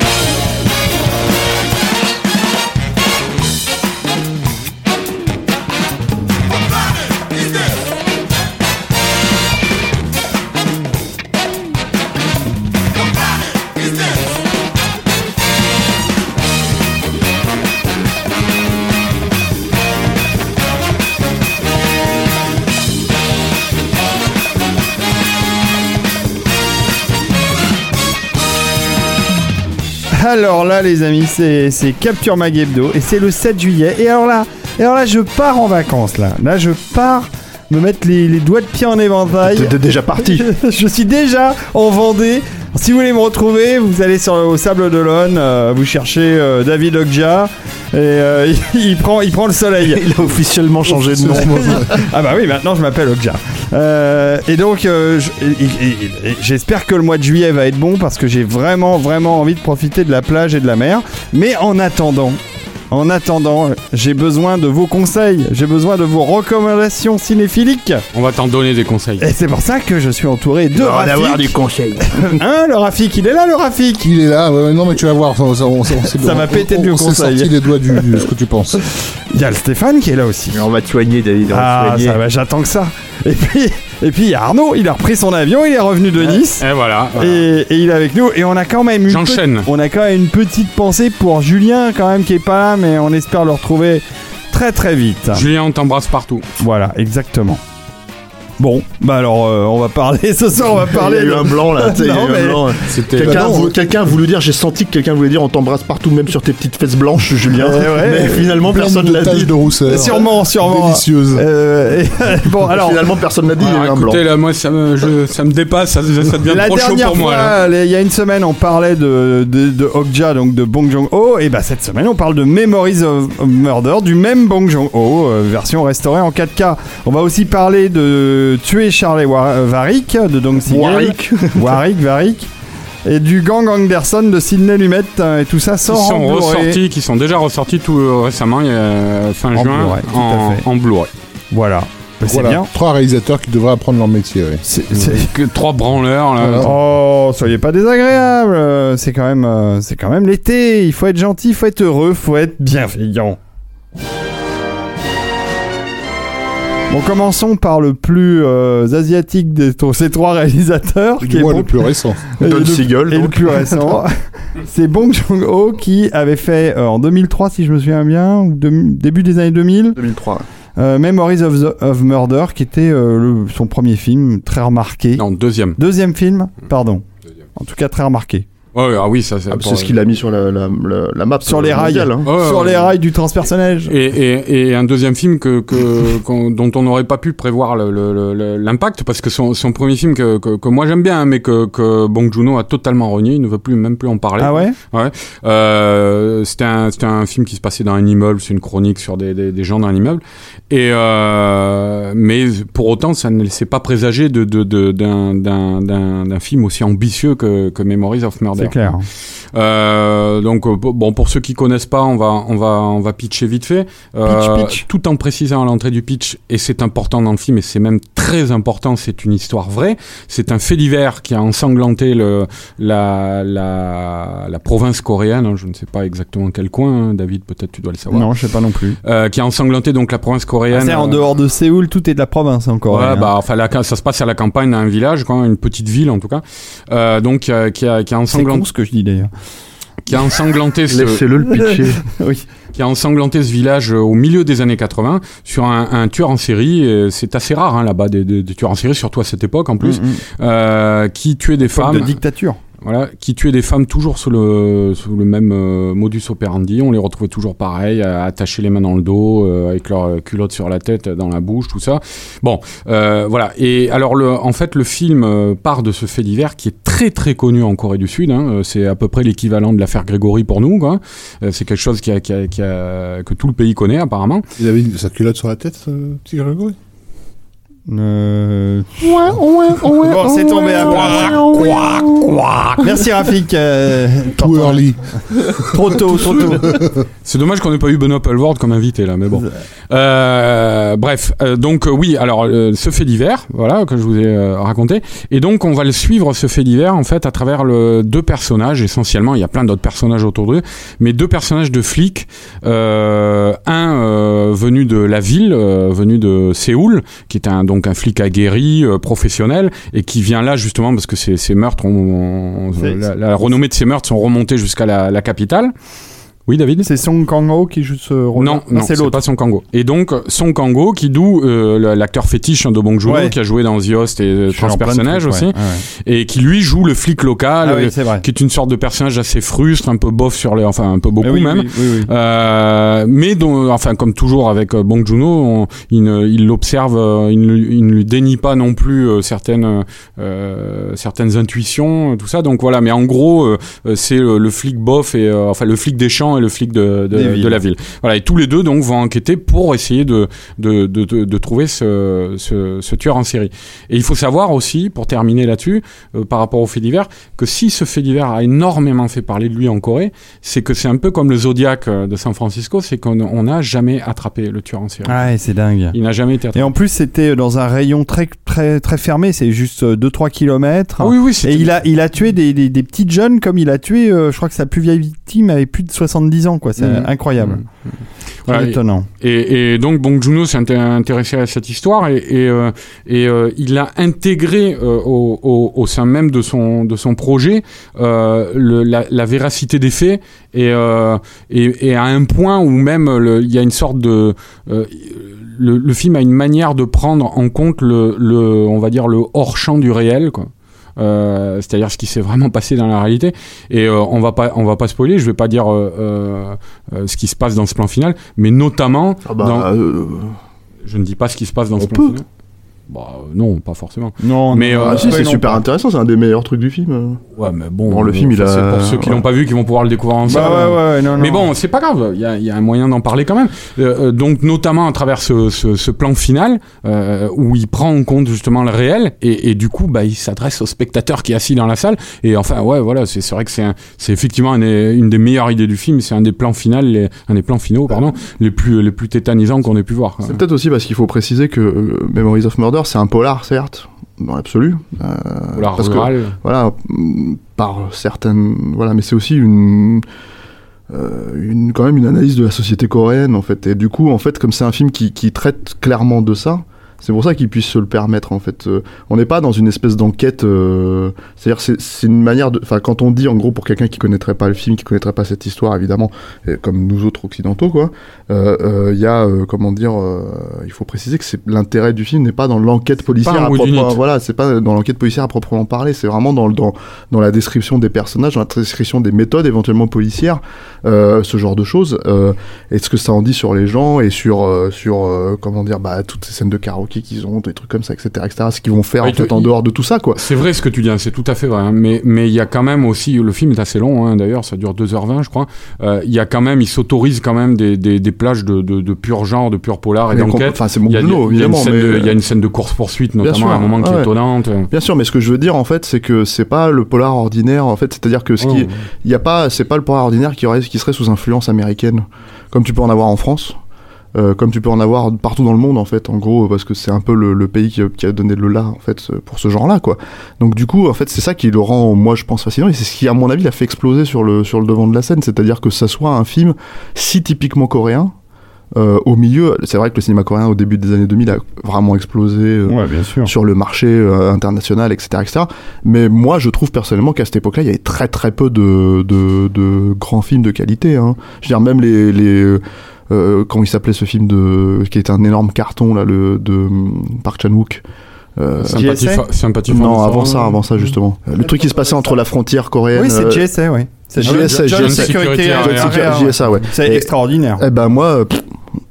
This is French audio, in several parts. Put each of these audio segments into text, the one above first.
Yeah. Alors là, les amis, c'est Capture Mag Hebdo et c'est le 7 juillet. Et alors là, et alors là, je pars en vacances là. Là, je pars me mettre les, les doigts de pied en éventail. T'es déjà parti. je suis déjà en Vendée. Si vous voulez me retrouver, vous allez sur au Sable d'Olonne, euh, vous cherchez euh, David Ogja et euh, il, il prend il prend le soleil. Il a officiellement changé de nom. ah bah oui, maintenant je m'appelle Okja. Euh, et donc, euh, j'espère que le mois de juillet va être bon parce que j'ai vraiment, vraiment envie de profiter de la plage et de la mer. Mais en attendant, en attendant, j'ai besoin de vos conseils, j'ai besoin de vos recommandations cinéphiliques. On va t'en donner des conseils. Et c'est pour ça que je suis entouré de On va avoir Rafik. du conseil. Hein, le Rafik, il est là, le Rafik? Il est là, ouais, non mais tu vas voir, ça, ça, on- Ça m'a pété de On- vieux on s'est conseils. sorti les doigts du, du- ce que tu penses. Il y a le Stéphane qui est là aussi. On va te soigner, David. On Ah, va, j'attends que ça. Et puis, et puis il y a Arnaud, il a repris son avion, il est revenu de Nice. Et voilà. voilà. Et, et il est avec nous et on a quand même une J'enchaîne. on a quand même une petite pensée pour Julien quand même qui est pas là mais on espère le retrouver très très vite. Julien, on t'embrasse partout. Voilà, exactement. Bon, bah alors euh, on va parler ce soir, on va Il y parler a eu de- un blanc là. tu sais, il y a Non, eu un mais- blanc. C'était. Quelqu'un Bah a voulu dire, j'ai senti que quelqu'un voulait dire on t'embrasse partout, même sur tes petites fesses blanches, Julien. Eh ouais. mais finalement, Plein personne l'a dit. de rousseur. Sûrement, sûrement. Délicieuse. Euh, et- bon alors Finalement, personne l'a dit, il y a eu un blanc. écoutez, là, moi, ça me, je- ça me dépasse, ça, ça devient La trop chaud dernière pour moi. fois, là. les- il y a une semaine, on parlait de, de, de Okja, donc de Bong Joon-ho, et bah cette semaine, on parle de Memories of, Murder, du même Bong Joon-ho, euh, version restaurée en 4K. On va aussi parler de Tuer Charlie Wa- Varick, de Dong Siegel. Warwick. Warwick, Varick. Et du Gang Anderson de Sidney Lumet, euh, et tout ça Qui sort en sont Blu-ray. ressortis, qui sont déjà ressortis tout euh, récemment, fin En juin, en, en Blu-ray. Voilà. Bah, c'est Voilà, bien. trois réalisateurs qui devraient apprendre leur métier. C'est- Que trois branleurs, là. Voilà. Oh, soyez pas désagréable. euh, C'est quand même, euh, c'est quand même l'été. Il faut être gentil, il faut être heureux, il faut être bienveillant. Bon, commençons par le plus euh, asiatique de ces trois réalisateurs, qui Du est moins Bong- le plus récent. et Don le- Siegel, et le plus récent. c'est Bong Joon-ho qui avait fait euh, en 2003, si je me souviens bien, ou de- début des années 2000, 2003. euh, Memories of, the- of Murder, qui était euh, le- son premier film, très remarqué. Non, deuxième. Deuxième film, pardon. Deuxième. En tout cas, très remarqué. Ouais, ah oui, ça c'est. Ah, c'est ce qu'il a mis sur la, la, la, la map. Sur euh, les rails. mondiale, hein. Ouais, Sur ouais, les rails du transpersonnage. Et, et, et un deuxième film que, que, qu'on- dont on n'aurait pas pu prévoir le- le- le- l'impact parce que son, son premier film que, que, que moi j'aime bien hein, mais que, que Bong Joon-ho a totalement renié, il ne veut plus même plus en parler. Ah ouais? Ouais. Euh, c'était un c'était un film qui se passait dans un immeuble, c'est une chronique sur des, des, des gens dans un immeuble. Et euh, mais pour autant, ça ne laissait pas présager de de de- d'un d'un d'un d'un film aussi ambitieux que que Memories of Murder. C'est clair. Euh, donc euh, bon pour ceux qui connaissent pas, on va on va on va pitcher vite fait, Euh, Pitch, pitch. tout en précisant à l'entrée du pitch et c'est important dans le film et c'est même très important, c'est une histoire vraie, c'est un fait divers qui a ensanglanté le la la la province coréenne, hein, je ne sais pas exactement quel coin, hein, David peut-être tu dois le savoir, Non, je sais pas non plus. Euh, qui a ensanglanté donc la province coréenne. Ah, c'est en euh, dehors de Séoul, tout est de la province encore. Ouais, bah, enfin, la- ça se passe à la campagne, dans un village, quoi, une petite ville en tout cas, euh, donc euh, qui a qui a c'est ensanglanté, con ce que je dis d'ailleurs. Qui a ensanglanté ce, Laissez-le le pitcher. oui. qui a ensanglanté ce village euh, au milieu des années 80 sur un, un tueur en série. C'est assez rare hein, là-bas des, des- des tueurs en série, surtout à cette époque en plus, Mm, mm. euh, qui tuait des femmes. de dictature. Voilà, qui tuaient des femmes toujours sous le, sous le même euh, modus operandi. On les retrouvait toujours pareil, à attacher les mains dans le dos, euh, avec leur culotte sur la tête, dans la bouche, tout ça. Bon, euh, voilà. Et alors, le, en fait, le film euh, part de ce fait divers qui est très très connu en Corée du Sud. Hein. Euh, C'est à peu près l'équivalent de l'affaire Grégory pour nous. quoi. Euh, C'est quelque chose qui a, qui a- qui a- que tout le pays connaît apparemment. Il avait sa culotte sur la tête, petit Grégory? Euh... Bon, c'est tombé à plat. Merci Rafik. euh, Too early. Trop tôt, trop tôt. C'est dommage qu'on n'ait pas eu Benoît Poelvoorde comme invité là, mais bon. Euh, bref, euh, donc euh, oui, alors euh, ce fait divers, voilà que je vous ai euh, raconté, et donc on va le suivre ce fait divers en fait à travers le, deux personnages essentiellement. Il y a plein d'autres personnages autour d'eux, mais deux personnages de flics. Euh, un euh, venu de la ville, euh, venu de Séoul, qui est un donc un flic aguerri, euh, professionnel, et qui vient là justement parce que ces, ces meurtres, ont, la, la renommée de ces meurtres sont remontées jusqu'à la, la capitale. Oui, David? C'est Song Kang-ho qui joue ce rôle. Non, non, c'est c'est l'autre. pas Son Kango. Et donc, Son Kango, qui d'où euh, l'acteur fétiche de Bong Joon-ho, Ouais. qui a joué dans The Host et euh, Transpersonnage aussi, ouais, ouais. et qui lui joue le flic local, Ah oui, euh, qui est une sorte de personnage assez frustre, un peu bof sur les, enfin un peu beaucoup Ah oui, même. oui. Euh, mais dont, enfin comme toujours avec Bong Joon-ho, on- il l'observe, il, ne, lui- il ne lui dénie pas non plus certaines certaines intuitions, tout ça. Donc voilà, mais en gros, c'est le, le flic bof et enfin le flic des champs et le flic de, la ville. Voilà, et tous les deux donc vont enquêter pour essayer de de, de, trouver ce, ce, ce tueur en série. Et il faut savoir aussi, pour terminer là-dessus, euh, par rapport au fait divers, que si ce fait divers a énormément fait parler de lui en Corée, c'est que c'est un peu comme le Zodiac euh, de San Francisco, c'est qu'on on n'a jamais attrapé le tueur en série. Ah, c'est dingue. Il n'a jamais été Et attrapé. en plus, c'était dans un rayon très, très, très fermé. C'est juste 2-3 km. Ah oui, oui, Et il a, il a tué des, des, des petites jeunes comme il a tué, euh, je crois que sa plus vieille victime avait plus de 70 ans, quoi. C'est Mhm. incroyable. Voilà, et- étonnant. Et, et donc Bong Joon-ho s'est inté- intéressé à cette histoire et, et, euh, et, euh, il a intégré euh, au, au, au sein même de son, de son projet le, la, la véracité des faits et, et, à un point où même le- il y a une sorte de... le, le film a une manière de prendre en compte le, le on va dire le hors champ du réel quoi. Euh, c'est-à-dire ce qui s'est vraiment passé dans la réalité et euh, on va pas on va pas spoiler je vais pas dire euh, ce qui se passe dans ce plan final mais notamment Ah bah, dans- je ne dis pas ce qui se passe dans On ce plan peut. final bah non pas forcément Non, Mais, euh, ah, si, c'est super intéressant, c'est un des meilleurs trucs du film. ouais mais bon, Bon, le film, il a- c'est pour ceux qui ouais. l'ont pas vu qui vont pouvoir le découvrir ensemble Bah ouais, ouais, non, non. mais bon, c'est pas grave, il y a, il y a un moyen d'en parler quand même. Euh, euh, donc, notamment à travers ce, ce, ce plan final, euh, où il prend en compte justement le réel, et, et du coup, bah, il s'adresse au spectateur qui est assis dans la salle. Et enfin, ouais, voilà, c'est vrai que c'est effectivement une des meilleures idées du film, c'est un des plans finaux, les, un des plans finaux, pardon, les plus, les plus tétanisants qu'on ait pu voir. C'est peut-être aussi parce qu'il faut préciser que Memories of Murder, c'est un polar, certes, dans l'absolu. euh, Polar parce que, voilà, mm, par certaines, voilà, mais c'est aussi une, euh, une, quand même une analyse de la société coréenne en fait. Et du coup, en fait, comme c'est un film qui, qui traite clairement de ça, c'est pour ça qu'il puisse se le permettre en fait. Euh, on n'est pas dans une espèce d'enquête. euh, C'est-à-dire, c'est c'est une manière de. Enfin, quand on dit en gros pour quelqu'un qui connaîtrait pas le film, qui connaîtrait pas cette histoire, évidemment, et comme nous autres occidentaux, quoi. euh, euh, Il y a, comment dire, il faut préciser que c'est l'intérêt du film n'est pas dans l'enquête policière à proprement. Voilà, c'est pas dans l'enquête policière à proprement parler. C'est vraiment dans dans dans la description des personnages, dans la description des méthodes éventuellement policières, ce genre de choses. Et ce que ça en dit sur les gens et sur sur comment dire bah toutes ces scènes de karaoké qu'ils ont, des trucs comme ça, etc., etc. Ce qu'ils vont faire Ouais, en fait il- en dehors de tout ça, quoi. C'est vrai ce que tu dis, hein, c'est tout à fait vrai. hein, mais mais il y a quand même aussi, le film est assez long, hein, d'ailleurs, ça dure 2h20 je crois. Euh, Il y a quand même, il s'autorise quand même des, des, des plages de, de, de pur genre, de pur polar et d'enquête. Enfin, c'est mon boulot, évidemment, scène mais de- il y a une scène de course-poursuite, notamment sûr, à un moment qui ouais. est étonnante. Bien sûr, mais ce que je veux dire en fait, c'est que c'est pas le polar ordinaire en fait, c'est-à-dire que ce qui Oh. est, il y a pas, c'est pas le polar ordinaire qui aurait, qui serait sous influence américaine, comme tu peux en avoir en France, euh, comme tu peux en avoir partout dans le monde en fait, en gros, parce que c'est un peu le, le pays qui a, qui a donné le là en fait pour ce genre-là quoi. Donc du coup, en fait, c'est ça qui le rend, moi je pense fascinant et c'est ce qui à mon avis l'a fait exploser sur le sur le devant de la scène, c'est-à-dire que ça soit un film si typiquement coréen. euh, au milieu, c'est vrai que le cinéma coréen au début des années 2000 a vraiment explosé. euh, Ouais, bien sûr. sur le marché euh, international, etc., etc. Mais moi, je trouve personnellement qu'à cette époque-là, il y avait très très peu de, de, de grands films de qualité. Hein. Je veux dire, même les... les euh, comment il s'appelait ce film de qui était un énorme carton là le de Park Chan Wook Euh, Sympathie, sympathie non, avant ça, avant ça justement. Euh, Le truc qui se passait entre la frontière coréenne. Oui, c'est GSA, oui. C'est Area, Security, ouais. C'est extraordinaire. Eh ben moi, pff,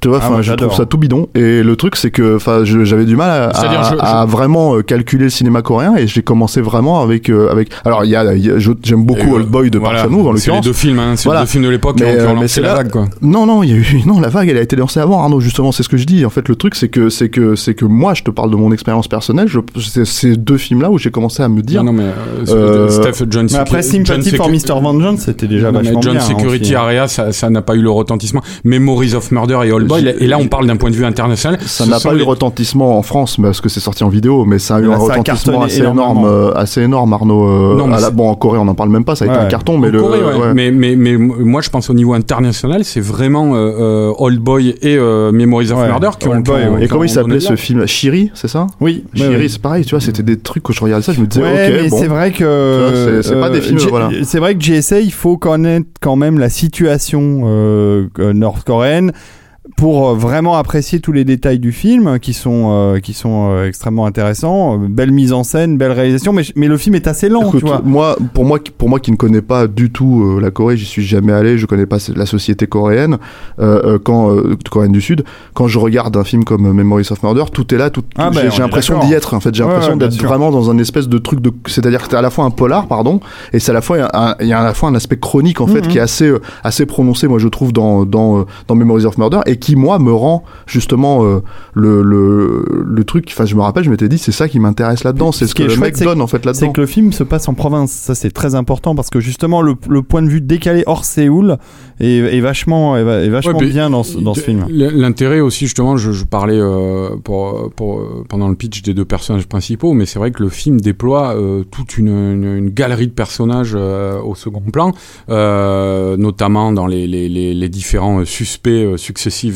tu vois, Ah, enfin, moi, je trouve ça tout bidon. Et le truc, c'est que, enfin, j'avais du mal à, C'est-à-dire, à- je- à vraiment euh, calculer le cinéma coréen, et j'ai commencé vraiment avec, euh, avec. Alors, il y a, y j'aime beaucoup euh, Old Boy de Voilà, Park Chan-wook, en C'est les l'occurrence. deux films, hein, c'est Voilà. les deux films de l'époque qui Mais, ont, lancé c'est la vague, quoi. Non, non, il y a eu, non, la vague, elle a été lancée avant, Arnaud, justement, c'est ce que je dis. En fait, le truc, c'est que, c'est que, c'est que moi, je te parle de mon expérience personnelle, je, c'est ces deux films-là où j'ai commencé à me dire. Non, non, mais euh, Euh, Steph, John Mais après, John Sympathy for Mr. Vengeance, c'était déjà vachement John bien. hein, Security. Area, ça ça n'a pas eu le retentissement. Memories of Murder et All Boy, et là on parle d'un point de vue international. Ça n'a pas eu les- de retentissement en France parce que c'est sorti en vidéo, mais ça a eu Là, un retentissement assez énorme, euh, assez énorme, Arnaud. euh, Non, mais à la- bon, en Corée, on n'en parle même pas, ça a été Ouais. un carton, mais en le. Corée, ouais. ouais. Mais, mais, mais moi je pense au niveau international, c'est vraiment euh, euh, Old Boy et euh, Memories of Ouais, Murder qui ont. Qui Boy, ont-. Et comment il s'appelait ce film Shiri, c'est ça Oui, Shiri, c'est pareil, tu vois, c'était des trucs que je regardais ça, je me disais, Ouais, ok, mais bon. c'est vrai que c'est- pas des films, voilà. C'est vrai que GSA, il faut connaître quand même la situation nord-coréenne pour euh, vraiment apprécier tous les détails du film qui sont euh, qui sont euh, extrêmement intéressants. Euh, Belle mise en scène, belle réalisation, mais mais le film est assez lent, Écoute, tu vois. moi, pour moi, pour moi qui ne connais pas du tout euh, la Corée, j'y suis jamais allé, je connais pas la société coréenne, euh, euh, quand euh, coréenne du Sud, quand je regarde un film comme euh, Memories of Murder, tout est là, tout, Ah, tout- ben, j'ai est l'impression d'y être. En fait, j'ai Ouais, l'impression ouais, d'être vraiment dans un espèce de truc de, c'est-à-dire que c'est à la fois un polar, pardon, et c'est à la fois il y a à la fois un aspect chronique en fait Mhm. qui est assez euh, assez prononcé, moi je trouve dans dans euh, dans Memories of Murder et qui moi me rend justement euh, le, le le truc. Enfin, je me rappelle, je m'étais dit c'est ça qui m'intéresse là-dedans, c'est Ce ce qui que le chouette, mec c'est donne en fait C'est là-dedans. que le film se passe en province, ça c'est très important parce que justement le, le point de vue décalé hors Séoul est, est vachement est, va- est vachement Ouais, bien dans ce, dans ce film. L'intérêt aussi, justement, je, je parlais euh, pour, pour, euh, pendant le pitch des deux personnages principaux, mais c'est vrai que le film déploie euh, toute une, une, une galerie de personnages euh, au second plan, euh, notamment dans les, les, les, les différents suspects euh,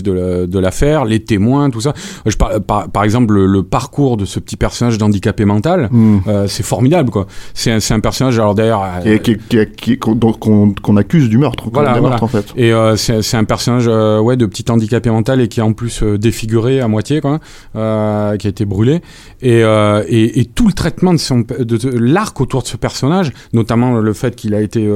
de la- de l'affaire, les témoins, tout ça. Je par, par, par exemple, le, le parcours de ce petit personnage d'handicapé mental, Hmm. euh, c'est formidable, quoi. C'est un, personnage, alors d'ailleurs... euh, qui, qui, qui, qu'on accuse du meurtre, Voilà, en fait. Et euh, c'est un personnage ouais de petit handicapé mental et qui est en plus défiguré à moitié quoi, qui a été brûlé et, et, et tout le traitement de son de, de- l'arc autour de ce personnage, notamment le fait qu'il a été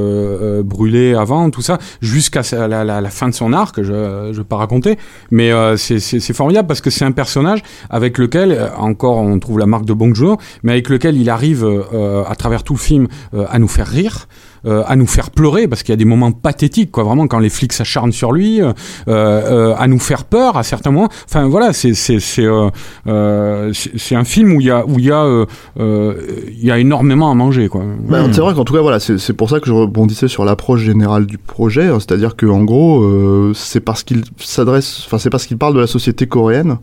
brûlé avant tout ça, jusqu'à la, la, la fin de son arc, je je vais pas raconter, mais euh, c'est formidable parce que c'est un personnage avec lequel euh, encore on trouve la marque de Bong Joon, mais avec lequel il arrive euh, à travers tout le film à nous faire rire euh, à nous faire pleurer parce qu'il y a des moments pathétiques quoi. Vraiment quand les flics s'acharnent sur lui euh, euh, à nous faire peur à certains moments. Enfin voilà c'est c'est c'est un film où il y a où il y a il y a énormément à manger quoi. Bah, Hmm. C'est vrai qu'en tout cas, voilà, c'est c'est pour ça que je rebondissais sur l'approche générale du projet, hein, c'est-à-dire que en gros, c'est parce qu'il s'adresse, enfin, c'est parce qu'il parle de la société coréenne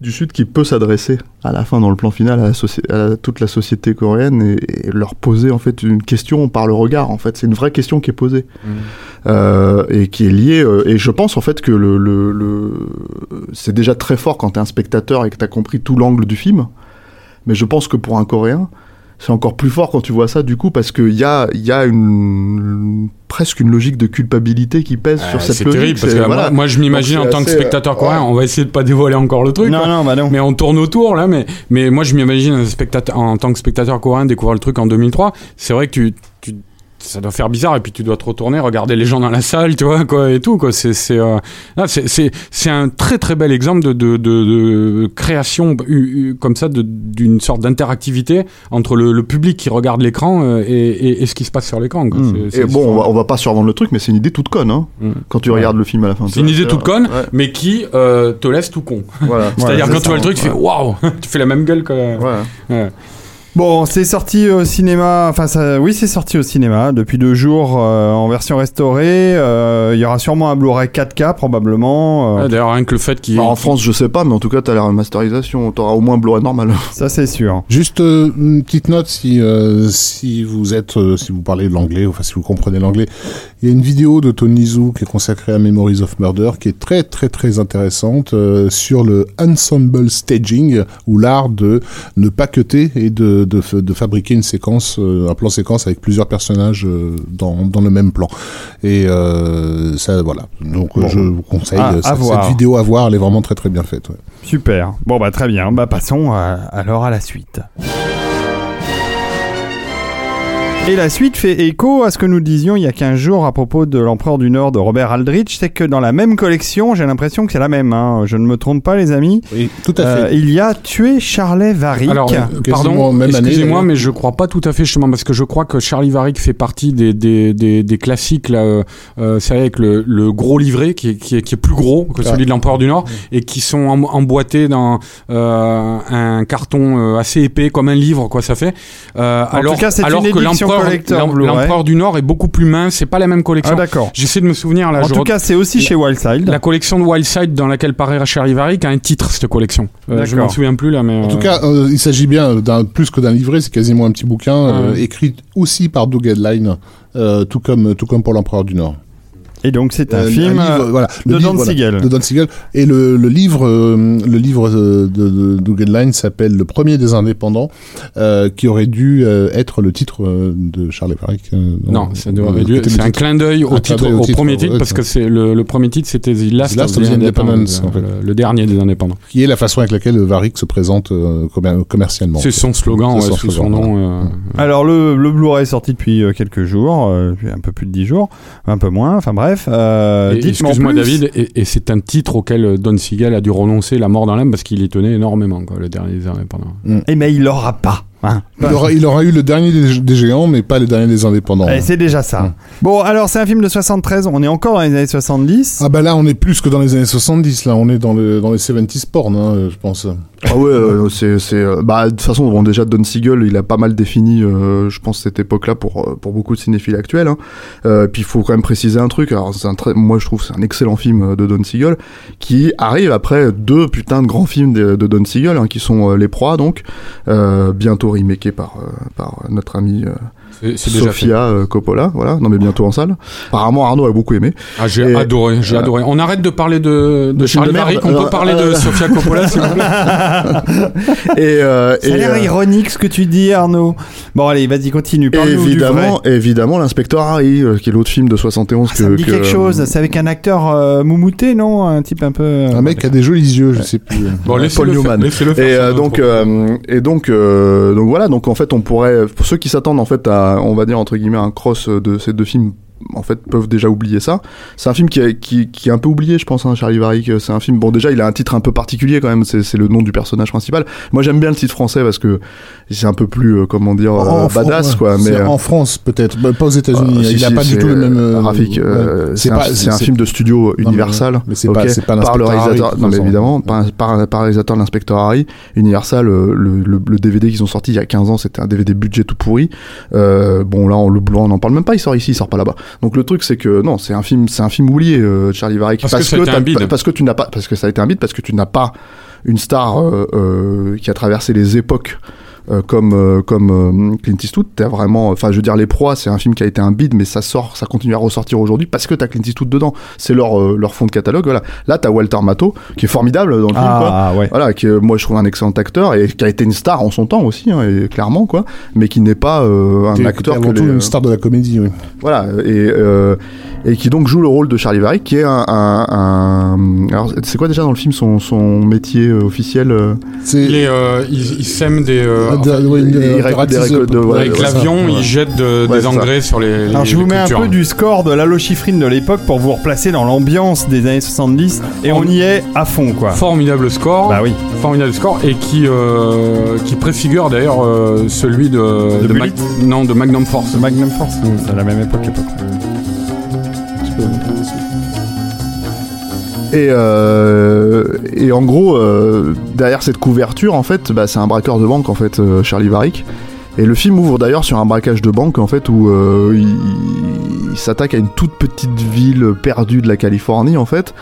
du Sud qui peut s'adresser à la fin dans le plan final à, la soci- à toute la société coréenne et, et leur poser en fait une question par le regard. En fait, c'est une vraie question qui est posée euh, et qui est liée. euh, et je pense en fait que le, le, le- c'est déjà très fort quand t'es un spectateur et que t'as compris tout l'angle du film. Mais je pense que pour un Coréen, c'est encore plus fort quand tu vois ça du coup parce qu'il y a, y a une, presque une logique de culpabilité qui pèse sur cette c'est logique. terrible parce que C'est- moi, voilà. moi, je m'imagine en tant c'est que spectateur euh, coréen ouais. on va essayer de pas dévoiler encore le truc Non, quoi. non, bah non. mais on tourne autour là mais mais moi je m'imagine spectateur en tant que spectateur coréen découvrir le truc en 2003 c'est vrai que tu, tu ça doit faire bizarre et puis tu dois te retourner regarder les gens dans la salle tu vois quoi et tout quoi c'est c'est euh, là, c'est un très très bel exemple de de, de, de création comme ça d'une sorte d'interactivité entre le, le public qui regarde l'écran euh, et, et, et ce qui se passe sur l'écran. Mm. C'est- Et bon, on va, on va pas survendre le truc, mais c'est une idée toute conne, hein, Mm. quand tu Ouais. regardes le film à la fin. c'est une idée toute conne Ouais. mais qui euh, te laisse tout con Voilà. c'est-à-dire c'est quand tu vois le truc tu fais waouh tu fais la même gueule que Ouais. Ouais. Bon, c'est sorti au cinéma. Enfin, ça, oui, c'est sorti au cinéma depuis deux jours euh, en version restaurée. Euh, Il y aura sûrement un Blu-ray 4K probablement. euh, D'ailleurs, rien que le fait qu'il. Bah, en France, je sais pas, mais en tout cas, t'as la remasterisation, t'auras au moins un Blu-ray normal. ça, c'est sûr. Juste euh, une petite note si euh, si vous êtes euh, si vous parlez de l'anglais enfin si vous comprenez l'anglais il y a une vidéo de Tony Zhu qui est consacrée à Memories of Murder qui est très très très intéressante euh, sur le ensemble staging ou l'art de ne pas cutter et de de, fabriquer une séquence, euh, un plan séquence avec plusieurs personnages euh, dans, dans le même plan. Et euh, ça, voilà. Donc Bon. je vous conseille à cette, vidéo à voir. Elle est vraiment très très bien faite. ouais. Super. Bon, bah très bien. Bah passons à- alors à la suite. Et la suite fait écho à ce que nous disions il y a 15 jours à propos de l'Empereur du Nord de Robert Aldrich. C'est que dans la même collection, j'ai l'impression que c'est la même. hein. Je ne me trompe pas, les amis. Oui, tout à Euh, fait. il y a tué Charlet Varick. Alors, euh, pardon, excusez-moi, mais je crois pas tout à fait justement parce que je crois que Charlie Varick fait partie des des, des, des classiques là, euh, euh, c'est avec le, le gros livret qui est, qui est qui est plus gros que Ah. celui de l'Empereur du Nord et qui sont em- emboîtés dans euh, un carton euh, assez épais comme un livre quoi ça fait. Euh, En alors tout cas, c'est une édition l'Empereur du Nord est beaucoup plus mince, c'est pas la même Ah collection. d'accord. J'essaie de me souvenir là. En tout re- cas, c'est aussi chez Wildside. la collection de Wildside dans laquelle paraît Charlie Varick a un titre cette collection. Euh, je m'en souviens plus là mais En tout euh, cas, euh, il s'agit bien d'un plus que d'un livret, c'est quasiment un petit bouquin euh, Ouais. écrit aussi par Doug Headline, euh, tout comme tout comme pour l'Empereur du Nord. Et donc, c'est un Euh, film livre, euh, voilà, de livre, Don voilà, Siegel. de Don Siegel. Et le, le livre, euh, le livre euh, de, de Doug s'appelle Le premier des indépendants, euh, qui aurait dû euh, être le titre de Charles Varick. euh, Non, ça euh, dû- c'est un clin d'œil au Un clin titre, d'œil au au titre, premier ouais, titre, parce que c'est le, le premier titre, c'était The Last, Last of the en fait. le, le dernier des indépendants. qui est la façon avec laquelle Varick se présente euh, commer- commercialement. C'est son slogan, C'est ouais, son sous son nom. euh, Alors le, le Blu-ray est sorti depuis quelques jours, euh, un peu plus de 10 jours, un peu moins, enfin bref. Euh, et dites-moi en Excuse-moi. David, et, et c'est un titre auquel Don Siegel a dû renoncer la mort dans l'âme parce qu'il y tenait énormément, quoi, le dernier des indépendants. Eh mais il l'aura pas. hein. Il aura, il aura eu le dernier des, des géants, mais pas le dernier des indépendants. Eh, c'est déjà ça. Mm. Bon, alors c'est un film de 73, on est encore dans les années 70. Ah bah là, on est plus que dans les années 70, là, on est dans, le, dans les 70s porn, hein, je pense. Ah ouais, euh, c'est, euh, bah, de toute façon, bon, déjà, Don Siegel, il a pas mal défini, euh, je pense, cette époque-là pour, euh, pour beaucoup de cinéphiles actuels. Hein. Euh, puis il faut quand même préciser un truc. Alors, c'est un très, moi, je trouve, c'est un excellent film euh, de Don Siegel qui arrive après deux putains de grands films de, Don Siegel, hein, qui sont Les Proies, donc, bientôt remakés par, par notre ami C'est déjà. Sofia euh, Coppola, voilà. Non, mais bientôt en salle. Apparemment, Arnaud a beaucoup aimé. Ah, j'ai Et- adoré, j'ai euh, adoré. On arrête de parler de, de. Varick, on peut parler de euh, Sofia Coppola, s'il vous plaît. Et, euh, Ça a l'air euh, ironique ce que tu dis, Arnaud. Bon, allez, vas-y, continue. Parle-nous du vrai. Évidemment, évidemment, l'inspecteur Harry, euh, qui est l'autre film de 71 Ah, que, ça me dit que- quelque chose. C'est avec un acteur euh, moumouté, non? Un type un peu. Un mec qui a des jolis yeux, je sais plus. Bon, Paul laissez-le faire, Newman. laissez-le faire Et euh, donc, euh, et donc, euh, donc voilà. Donc en fait, on pourrait, pour ceux qui s'attendent en fait à, on va dire entre guillemets, un cross de ces deux films, en fait, peuvent déjà oublier ça. C'est un film qui, est- qui, qui est un peu oublié, je pense, hein, Charlie Varick. C'est un film. Bon, déjà, il a un titre un peu particulier quand même. C'est le nom du personnage principal. Moi, j'aime bien le titre français parce que c'est un peu plus, euh, comment dire, euh, badass, ouais, quoi. Mais euh, en France, peut-être, bah, pas aux États-Unis. si, il a si, pas du tout le même. euh, euh, ouais. c'est un, un film de studio Universal. mais c'est ok, pas, pas par le l'inspecteur réalisateur, Harry, non mais évidemment, façon. par, par, réalisateur de l'inspecteur Harry, Universal, le, le, le DVD qu'ils ont sorti il y a 15 ans, c'était un DVD budget tout pourri. Euh, bon là, on le blanc, on n'en parle même pas, il sort ici, il sort pas là-bas. Donc le truc c'est que non, c'est un film, c'est un film oublié, euh, Charlie Varick, Parce que un bide. parce que tu n'as pas, parce que ça a été un bide, parce que tu n'as pas une star euh, euh, qui a traversé les époques. Euh, comme euh, comme euh, Clint Eastwood, t'as vraiment, enfin je veux dire les proies, c'est un film qui a été un bide, mais ça sort, ça continue à ressortir aujourd'hui parce que t'as Clint Eastwood dedans. C'est leur euh, leur fond de catalogue. Voilà. Là t'as Walter Matthau qui est formidable dans le film. Quoi. Ah, ouais. Voilà, qui euh, moi je trouve un excellent acteur et qui a été une star en son temps aussi, hein, et clairement quoi, mais qui n'est pas euh, un acteur t'es que avant tout les, une star de la comédie, oui. voilà et euh, et qui donc joue le rôle de Charlie Varick, qui est un, un, un- alors c'est quoi déjà dans le film son son métier euh, officiel euh, C'est Il, euh, il, il sème des. De- ouais, une- il récolte des ratisse- récoltes de- ouais, avec l'avion, ça, il ouais. jette de- Ouais, des engrais sur les. Alors les- je vous mets un peu du score de Lalo Schifrin de l'époque pour vous replacer dans l'ambiance des années 70 et on y est à fond quoi. Formidable score. Bah oui. Formidable score et qui euh, qui préfigure d'ailleurs euh, celui de, De de Bullitt non de Magnum Force. C'est Magnum Force, c'est à la même époque à peu près. Et, euh, et en gros, euh, derrière cette couverture, en fait, bah, c'est un braqueur de banque, en fait, euh, Charlie Varick. Et le film ouvre d'ailleurs sur un braquage de banque, en fait, où euh, il, il s'attaque à une toute petite ville perdue de la Californie, en fait.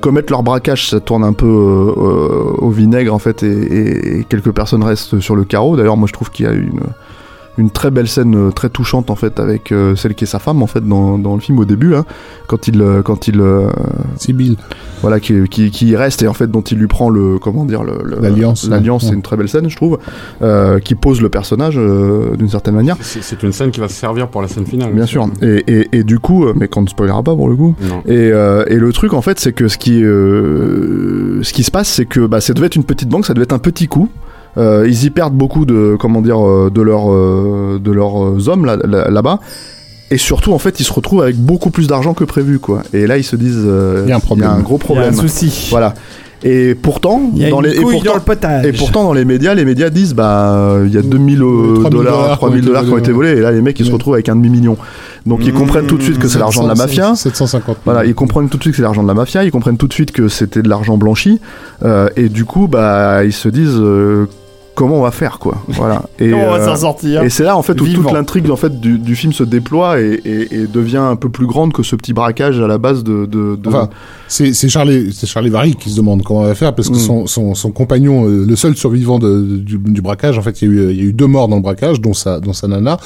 Commettre leur braquage, ça tourne un peu au vinaigre, en fait, et quelques personnes restent sur le carreau. D'ailleurs, moi, je trouve qu'il y a une une très belle scène euh, très touchante en fait avec euh, celle qui est sa femme en fait dans, dans le film au début là quand il euh, quand il euh, Sibyl. voilà qui, qui, reste et en fait dont il lui prend le comment dire le, le- L'alliance, l'alliance ouais. c'est une très belle scène je trouve euh, qui pose le personnage euh, d'une certaine manière C'est c'est une scène qui va se servir pour la scène finale. bien sûr et, et, et du coup mais qu'on ne spoilera pas pour le coup et, euh, et le truc en fait c'est que ce qui euh, ce qui se passe c'est que bah, ça devait être une petite banque ça devait être un petit coup Euh, ils y perdent beaucoup de comment dire euh, de leurs euh, de leurs euh, hommes là, là- là-bas et surtout en fait ils se retrouvent avec beaucoup plus d'argent que prévu quoi et là ils se disent euh, Il y a un problème. gros Il y a problème un souci. voilà et pourtant Il y a dans une les et couille pourtant, dans le potage. et pourtant, dans les médias, les médias disent bah euh, il y a 2000 euh, 3000 dollars, 3000 dollars qui ont été volés, et là les mecs ils se retrouvent avec un demi million. Donc ils Mmh. comprennent tout de suite que c'est l'argent de la mafia. 750. Voilà, ils comprennent tout de suite que c'est l'argent de la mafia, ils comprennent tout de suite que c'était de l'argent blanchi, euh, et du coup bah ils se disent euh, comment on va faire quoi. Voilà. Et, Comment on va euh, s'en sortir et c'est là en fait où Vivant. toute l'intrigue en fait du, du film se déploie et, et- et devient un peu plus grande que ce petit braquage à la base de. de, de- Enfin, c'est c'est Charlie, c'est Charlie Varry qui se demande comment on va faire parce que Mm. son, son, son compagnon, euh, le seul survivant de, du, du braquage, en fait, il y, a eu, il y a eu deux morts dans le braquage, dont sa, dont sa nana,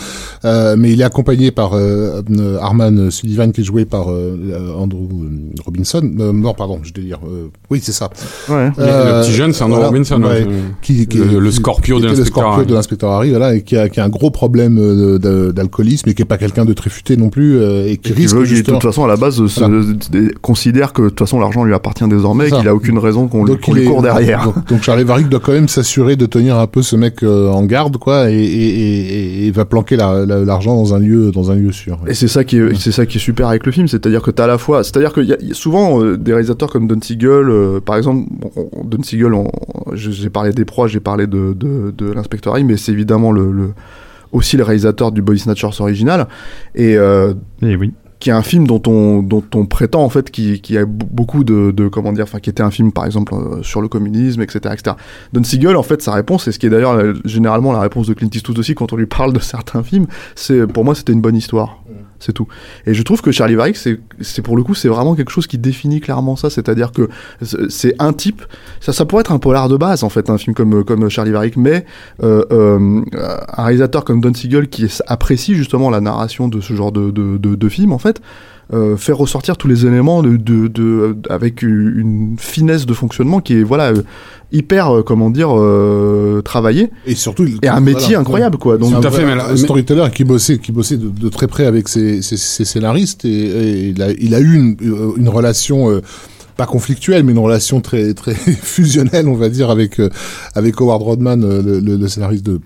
euh, mais il est accompagné par euh, euh, Arman Sullivan qui est joué par euh, euh, Andrew euh, Robinson. Euh, non, pardon, je délire. Euh, oui, c'est ça. Ouais. Le- Euh, le petit jeune, c'est Andrew voilà, Robinson. ouais. ouais. Qui, qui- Le- le qui- Scorpio de l'inspecteur Scorpio Harry. de l'inspecteur Harry, voilà, et qui a, qui a un gros problème euh, d'alcoolisme et qui est pas quelqu'un de très futé non plus euh, et qui Et qui risque veut, qui, de toute façon, à la base, se- Voilà. se- considère que de toute façon l'argent lui appartient désormais, et qu'il a aucune raison qu'on lui, court derrière. Donc, donc Charlie Varick doit quand même s'assurer de tenir un peu ce mec euh, en garde, quoi, et, et, et, et va planquer la- la- l'argent dans un lieu, dans un lieu sûr. Et c'est ça qui est, c'est ça qui est super avec le film, c'est-à-dire que t'as à la fois, c'est-à-dire qu'il y, a- il y a souvent euh, des réalisateurs comme Don Siegel, euh, par exemple, bon, on- Don Siegel, j'ai parlé des proies, j'ai parlé de, de, de l'inspecteur mais c'est évidemment le, le- aussi le réalisateur du Body Snatchers original, et euh, oui. qui est un film dont on dont on prétend en fait qui qui a beaucoup de, de comment dire enfin qui était un film par exemple euh, sur le communisme etc etc Don Siegel en fait sa réponse et ce qui est d'ailleurs euh, généralement la réponse de Clint Eastwood aussi quand on lui parle de certains films c'est pour moi c'était une bonne histoire c'est tout. Et je trouve que Charlie Varick c'est pour le coup c'est vraiment quelque chose qui définit clairement ça. C'est-à-dire que c'est- un type ça pourrait être un polar de base en fait un film comme Charlie Varick mais euh, euh, un réalisateur comme Don Siegel qui apprécie justement la narration de ce genre de, de film en fait euh, faire ressortir tous les éléments de, de, de- avec une finesse de fonctionnement qui est voilà euh, hyper euh, comment dire euh, travaillé Et surtout, il- et un métier voilà. incroyable quoi donc Tout à fait, mais là- un storyteller qui bossait, qui bossait de, de très près avec ses, ses, ses scénaristes et, et il, a, il a eu une, euh, une relation euh, pas conflictuelle, mais une relation très très fusionnelle, on va dire, avec euh, avec Howard Rodman, euh, le, le, le scénariste de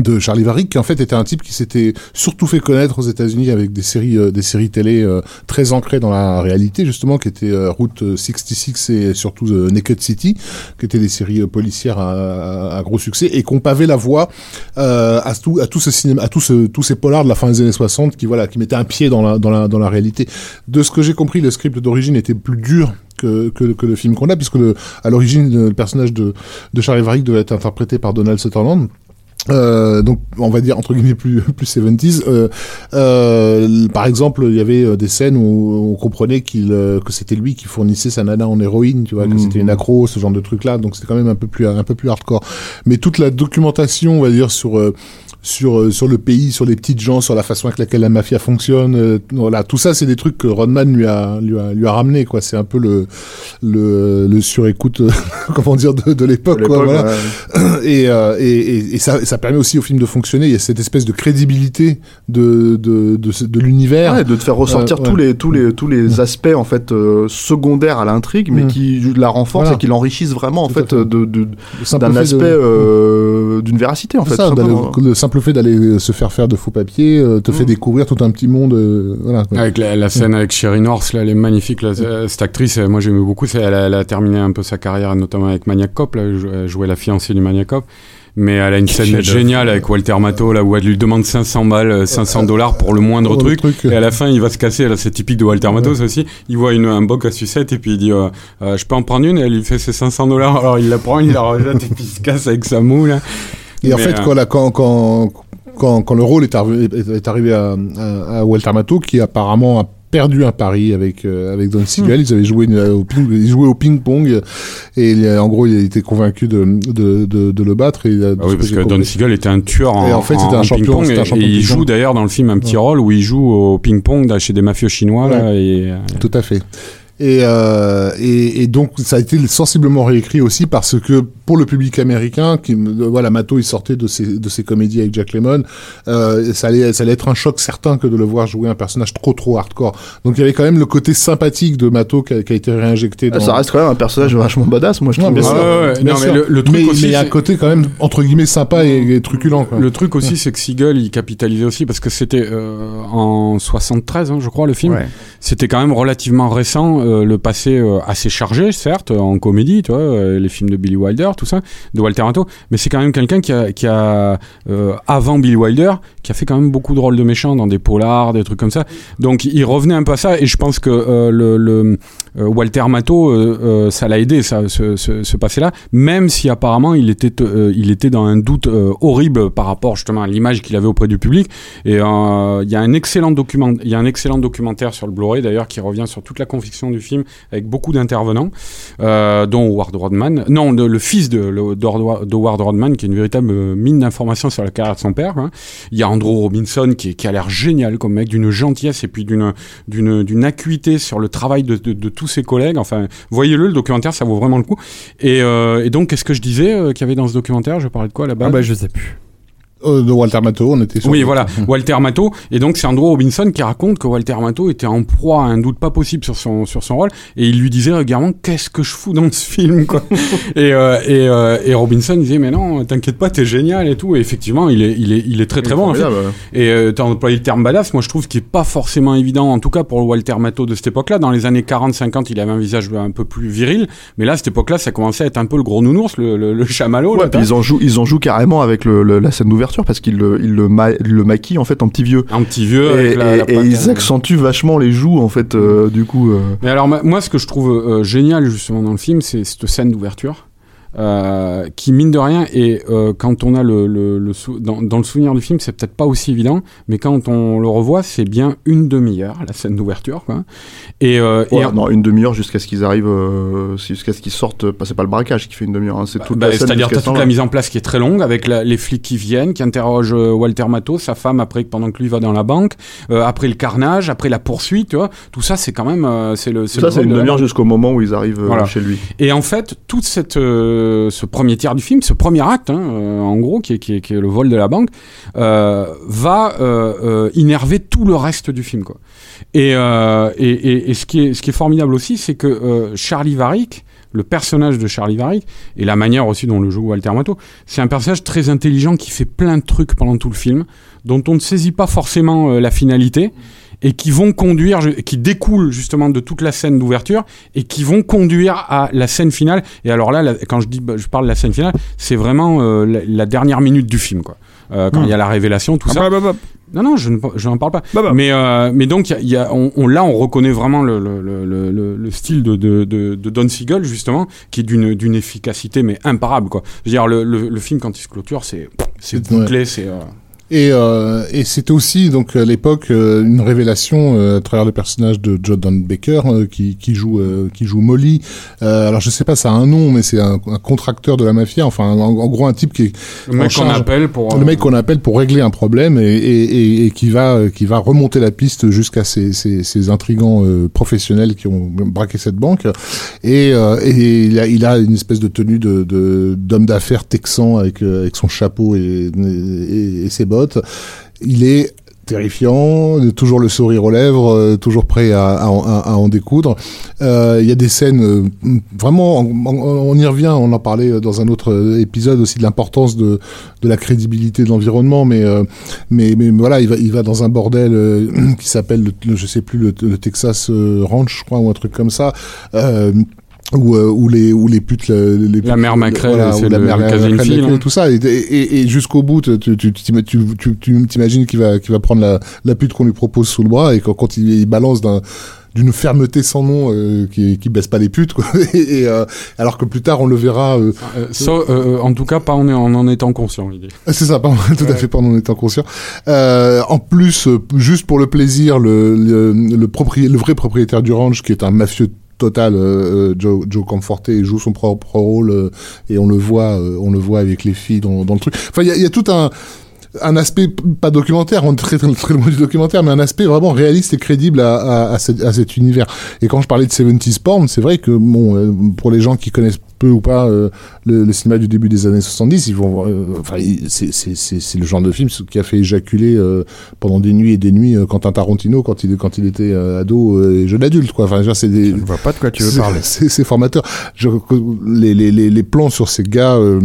de Charlie Varick, qui en fait était un type qui s'était surtout fait connaître aux États-Unis avec des séries, euh, des séries télé euh, très ancrées dans la réalité, justement, qui étaient euh, Route 66 et surtout euh, Naked City, qui étaient des séries euh, policières à, à- à gros succès et qu'on pavé la voie euh, à tout, à tout ce cinéma, à tout ce, tous ces polars de la fin des années 60 qui voilà, qui mettaient un pied dans la, dans la, dans la réalité. De ce que j'ai compris, le script d'origine était plus dur que, que, que le film qu'on a, puisque le, à l'origine, le personnage de, de Charlie Varick devait être interprété par Donald Sutherland. Euh, donc on va dire entre guillemets plus plus 70s euh, euh, par exemple il y avait euh, des scènes où on comprenait qu'il euh, que c'était lui qui fournissait sa nana en héroïne tu vois que Mhm. c'était une accro ce genre de truc là donc c'était quand même un peu plus un peu plus hardcore. Mais toute la documentation on va dire sur euh, sur euh, sur le pays, sur les petites gens, sur la façon avec laquelle la mafia fonctionne. euh, voilà, tout ça, c'est des trucs que Rodman lui a lui a lui a ramené quoi. C'est un peu le le, le surécoute, euh, comment dire, de, de l'époque. à quoi, l'époque, Voilà. ouais. Et, euh, et, et, et ça, ça permet aussi au film de fonctionner. Il y a cette espèce de crédibilité de de de, de l'univers. Ouais, de te faire ressortir Euh, tous ouais. les tous les tous les aspects en fait secondaires à l'intrigue mais Mm. qui la renforcent Voilà. et qui l'enrichissent vraiment en fait fait. de d'un aspect d'une véracité en fait ça, le simple fait d'aller se faire faire de faux papiers euh, te fait Mm. découvrir tout un petit monde. euh, voilà. quoi. Avec la, la scène avec Sherry North, là, elle est magnifique. Là, euh, cette actrice, euh, moi j'aimais beaucoup. c'est- Elle a, elle a terminé un peu sa carrière, notamment avec Maniac Cop. Là, elle jouait la fiancée du Maniac Cop. Mais elle a une scène géniale avec Walter Matthau, là, où elle lui demande 500 balles, euh, 500 dollars pour le moindre le truc. euh, Et à la fin, il va se casser. Là, c'est typique de Walter Matthau, ça aussi. Il voit une, un boc à sucette et puis il dit euh, Euh, Je peux en prendre une? Et elle lui fait ses 500 dollars. Alors il la prend, il la rejette et puis il se casse avec sa moule. là. Et en fait, euh, quand, la- quand, quand, quand, le rôle est arrivé, est- est arrivé à, à, à Walter Matthau, qui apparemment a perdu un pari avec euh, avec Don Siegel. Ils avaient joué une- au ping, ils jouaient au ping pong et il a- en gros il a été convaincu de de, de, de le battre. Et, euh, Ah oui, parce que Don. Siegel était un tueur en, Et en fait, c'était un champion- un et, champion et de il joue d'ailleurs dans le film un petit Ouais. rôle où il joue au ping-pong là, chez des mafieux chinois là, et euh, Tout à fait. Et, euh, et, et donc ça a été sensiblement réécrit aussi parce que pour le public américain, qui, euh, voilà, Mato il sortait de ses, de ses comédies avec Jack Lemmon, euh, ça, allait, ça allait être un choc certain que de le voir jouer un personnage trop trop hardcore. Donc il y avait quand même le côté sympathique de Mato qui a, qui a été réinjecté. Dans... Ah, Ça reste quand même un personnage vachement badass, moi je trouve. Ah ouais, ouais, non, mais sûr. le- le truc mais, aussi, mais il y a un côté quand même entre guillemets sympa et, et truculent. Quoi. Le truc aussi, c'est que Siegel, il capitalisait aussi parce que c'était euh, en 73, hein, je crois, le film. Ouais. C'était quand même relativement récent, euh, le passé euh, assez chargé, certes, en comédie, tu vois, euh, les films de Billy Wilder, tout ça, de Walter Matthau. Mais c'est quand même quelqu'un qui a, qui a avant Billy Wilder, qui a fait quand même beaucoup de rôles de méchants dans des polars, des trucs comme ça. Donc il revenait un peu à ça, et je pense que le, Walter Matthau, euh, euh, ça l'a aidé, ça, ce, ce, passé-là, même si apparemment il était, euh, il était dans un doute euh, horrible par rapport justement à l'image qu'il avait auprès du public. Et euh, il y a un excellent y a un excellent documentaire sur le Blu-ray d'ailleurs qui revient sur toute la confection du film avec beaucoup d'intervenants, euh, dont Howard Rodman, non, le, fils de le- d'Howard d'Howard Rodman qui est une véritable euh, mine d'informations sur la carrière de son père. hein. Il y a Andrew Robinson qui, a l'air génial comme mec, d'une gentillesse et puis d'une acuité sur le travail de, de, de tous ses collègues. Enfin, voyez-le, le documentaire, ça vaut vraiment le coup. Et, euh, et donc, qu'est-ce que je disais euh, qu'il y avait dans ce documentaire? Je parlais de quoi là-bas? Ah bah je sais plus. Euh, de Walter Matthau, on était sur. oui, voilà, Walter Matthau. Et donc, c'est Andrew Robinson qui raconte que Walter Matthau était en proie à un doute pas possible sur son, sur son rôle. Et il lui disait régulièrement, qu'est-ce que je fous dans ce film, quoi? et, euh, et, euh, et Robinson disait, mais non, t'inquiète pas, t'es génial et tout. Et effectivement, il est, il est, il est très très bon, en fait. Et euh, t'as employé le terme badass, moi je trouve qu'il est pas forcément évident, en tout cas pour Walter Matthau de cette époque-là. Dans les années 40-50, il avait un visage un peu plus viril, mais là, à cette époque-là, ça commençait à être un peu le gros nounours, le, le, le chamallow. Ouais, là, puis ils en jouent, ils en jouent carrément avec le, le- la scène d'ouverture parce qu'ils le, ils le, ma- le maquillent en fait en petit vieux. un petit vieux Et, avec la, et- la et patte, ils accentuent vachement les joues en fait, euh, du coup. euh. Mais alors, moi, ce que je trouve euh, génial justement dans le film, c'est cette scène d'ouverture. Euh, qui mine de rien et euh, quand on a le, le, le sou- dans, dans le souvenir du film c'est peut-être pas aussi évident mais quand on le revoit c'est bien une demi-heure la scène d'ouverture quoi et, euh, et Ouais, non, une demi-heure jusqu'à ce qu'ils arrivent, euh, jusqu'à ce qu'ils sortent. C'est pas le braquage qui fait une demi-heure, hein, c'est toute Bah, la scène. C'est-à-dire toute la mise en place qui est très longue avec la- les flics qui viennent, qui interrogent Walter Matthau, sa femme après pendant que lui va dans la banque, après le carnage, après la poursuite, tu vois. Tout ça c'est quand même c'est le Ça, c'est une de demi-heure jusqu'au moment où ils arrivent Voilà. chez lui. Et en fait, toute cette ce premier tiers du film, ce premier acte, hein, euh, en gros, qui est, le vol de la banque, euh, va euh, innerver tout le reste du film. Et, ce qui est formidable aussi, c'est que Charlie Varick le personnage de Charlie Varick et la manière aussi dont le joue Walter Matthau, c'est un personnage très intelligent qui fait plein de trucs pendant tout le film, dont on ne saisit pas forcément la finalité et qui vont conduire, qui découlent justement de toute la scène d'ouverture et qui vont conduire à la scène finale. Et alors là, la- quand je dis, bah, je parle de la scène finale, c'est vraiment euh, la, la dernière minute du film, quoi. Euh, quand il y a la révélation, tout Ah, ça. bah, bah, bah. Non, non, je ne je n'en parle pas. Bah, bah. Mais, euh, mais donc, il y a, il y a- on, on- là, on reconnaît vraiment le, le, le, le- le- le style de, de, de, de Don Siegel, justement, qui est d'une d'une efficacité, mais imparable, quoi. Je veux dire, le, le, le film, quand il se clôture, c'est c'est Ouais. bouclé, c'est... Et, euh, et c'était aussi donc à l'époque euh, une révélation euh, à travers le personnage de Jordan Baker euh, qui, qui joue euh, qui joue Molly. Euh, alors je sais pas, ça a un nom, mais c'est un, un contracteur de la mafia. Enfin, en, en gros un type qui est le mec qu'on appelle pour... le mec qu'on appelle pour régler un problème et, et, et, qui va qui va remonter la piste jusqu'à ces, ces, ces intrigants euh, professionnels qui ont braqué cette banque et, euh, et il, a, il a une espèce de tenue de de- d'homme d'affaires texan avec euh, avec son chapeau et, et, et ses bottes il est terrifiant, toujours le sourire aux lèvres, euh, toujours prêt à, en- découdre. Euh, Il y a des scènes euh, vraiment, on, y revient, on en parlait dans un autre épisode aussi de l'importance de, la crédibilité de l'environnement, mais, mais voilà, il va il va dans un bordel qui s'appelle, le, le- je sais plus le, Texas Ranch, je crois, ou un truc comme ça. Euh, où, euh, où les où les putes le- les La putes- mère Macrae, voilà, c'est la mère Casinfil, hein. tout ça et, et, et jusqu'au bout tu tu tu t'ima- tu tu tu t'imagines qu'il va qu'il va prendre la la pute qu'on lui propose sous le bras et quand, quand il, il balance d'un d'une fermeté sans nom euh, qui qui baisse pas les putes quoi. et, euh, alors que plus tard on le verra. euh, Euh, ça, euh, en tout cas, pas en, en en étant conscient. Dit. c'est ça, pardon, tout à fait, pardon, en étant conscient. Euh, en plus, euh, juste pour le plaisir, le, le, le, propri- le vrai propriétaire du ranch, qui est un mafieux total, euh, euh, Joe, Joe Conforté, joue son propre rôle euh, et on le voit, euh, on le voit avec les filles dans, dans le truc. Enfin, il y a, y a tout un un aspect pas documentaire, on est très, très, très loin du documentaire, mais un aspect vraiment réaliste et crédible à, à, à, cet, à cet univers. Et quand je parlais de 70s porn, c'est vrai que bon, euh, pour les gens qui connaissent peu ou pas euh, le, le cinéma du début des années 70, ils vont, euh, enfin, c'est le genre de film qui a fait éjaculer euh, pendant des nuits et des nuits euh, Quentin Tarantino quand il quand il était euh, ado et jeune adulte, quoi. Enfin, c'est des Je ne vois pas de quoi tu veux parler. C'est c'est formateur. Je, les, les, les, les plans sur ces gars, euh,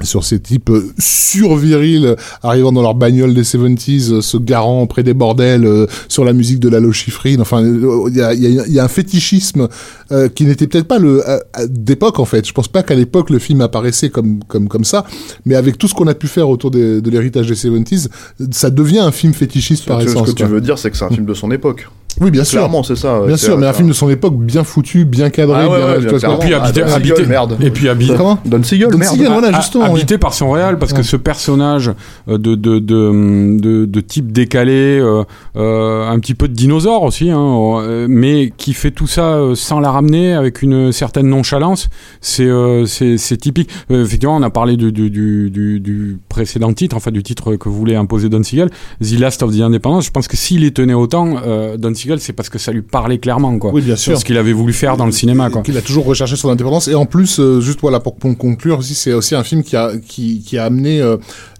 sur ces types euh, survirils arrivant dans leur bagnole des 70s, euh, se garant près des bordels, euh, sur la musique de la lochifrine. Enfin, il y a, y, a, y a un fétichisme euh, qui n'était peut-être pas le d'époque en fait. Je pense pas qu'à l'époque le film apparaissait comme comme comme ça, mais avec tout ce qu'on a pu faire autour des- de l'héritage des 70s, ça devient un film fétichiste par essence. ce que tu veux dire, c'est que c'est un film de son époque. Oui, bien sûr. Clairement, c'est ça. ouais, Bien sûr, mais un film de son époque bien foutu, bien cadré, Ah ouais, bien, bien clairement. Et puis Ah, habité, merde. et puis habité, Comment Don Siegel, Don merde. Voilà, Ah, oui. habité par son réel parce que ce personnage euh, de de de de, de type décalé euh, euh, un petit peu de dinosaure aussi hein, euh, mais qui fait tout ça euh, sans la ramener avec une certaine nonchalance c'est euh, c'est typique Euh, effectivement on a parlé du du, du du du précédent titre enfin du titre que voulait imposer Don Siegel The Last of the Independence je pense que s'il y tenait autant euh, Don Siegel c'est parce que ça lui parlait clairement quoi Oui, bien c'est sûr. ce qu'il avait voulu faire dans le cinéma quoi Qu'il a toujours recherché son indépendance. Et en plus, euh, juste voilà, pour, conclure aussi, c'est aussi un film qui a, qui, qui a amené,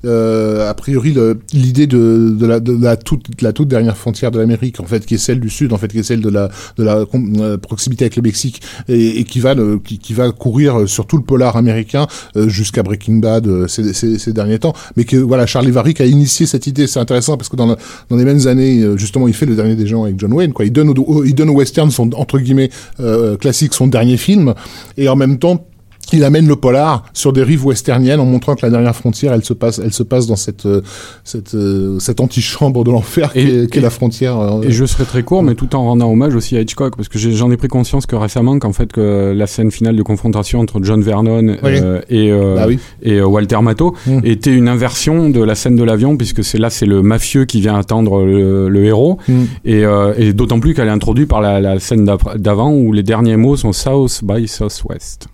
euh, a priori, l'idée de, de, la, de, la toute, de la toute dernière frontière de l'Amérique, en fait, qui est celle du Sud, en fait, qui est celle de la, de la euh, proximité avec le Mexique, et, et qui, va, qui, qui va courir sur tout le polar américain euh, jusqu'à Breaking Bad euh, ces, ces, ces derniers temps. Mais que, voilà, Charlie Varick a initié cette idée. C'est intéressant parce que dans, le- dans les mêmes années, justement, il fait le dernier des gens avec John Wayne, quoi. Il donne au- il donne au western son, entre guillemets, euh, classique, son dernier film, et en même temps, il amène le polar sur des rives westerniennes en montrant que la dernière frontière, elle se passe, elle se passe dans cette, euh, cette, euh, cette antichambre de l'enfer qu'est et- la frontière. euh, Et je serai très court, mais tout en rendant hommage aussi à Hitchcock, parce que j'en ai, pris conscience que récemment, qu'en fait, que la scène finale de confrontation entre John Vernon Oui. euh, et, euh, Bah oui. et Walter Matthau Mm. était une inversion de la scène de l'avion, puisque c'est là, c'est le mafieux qui vient attendre le, le héros, Mm. et, euh, et d'autant plus qu'elle est introduite par la, la scène d'avant où les derniers mots sont South by Southwest.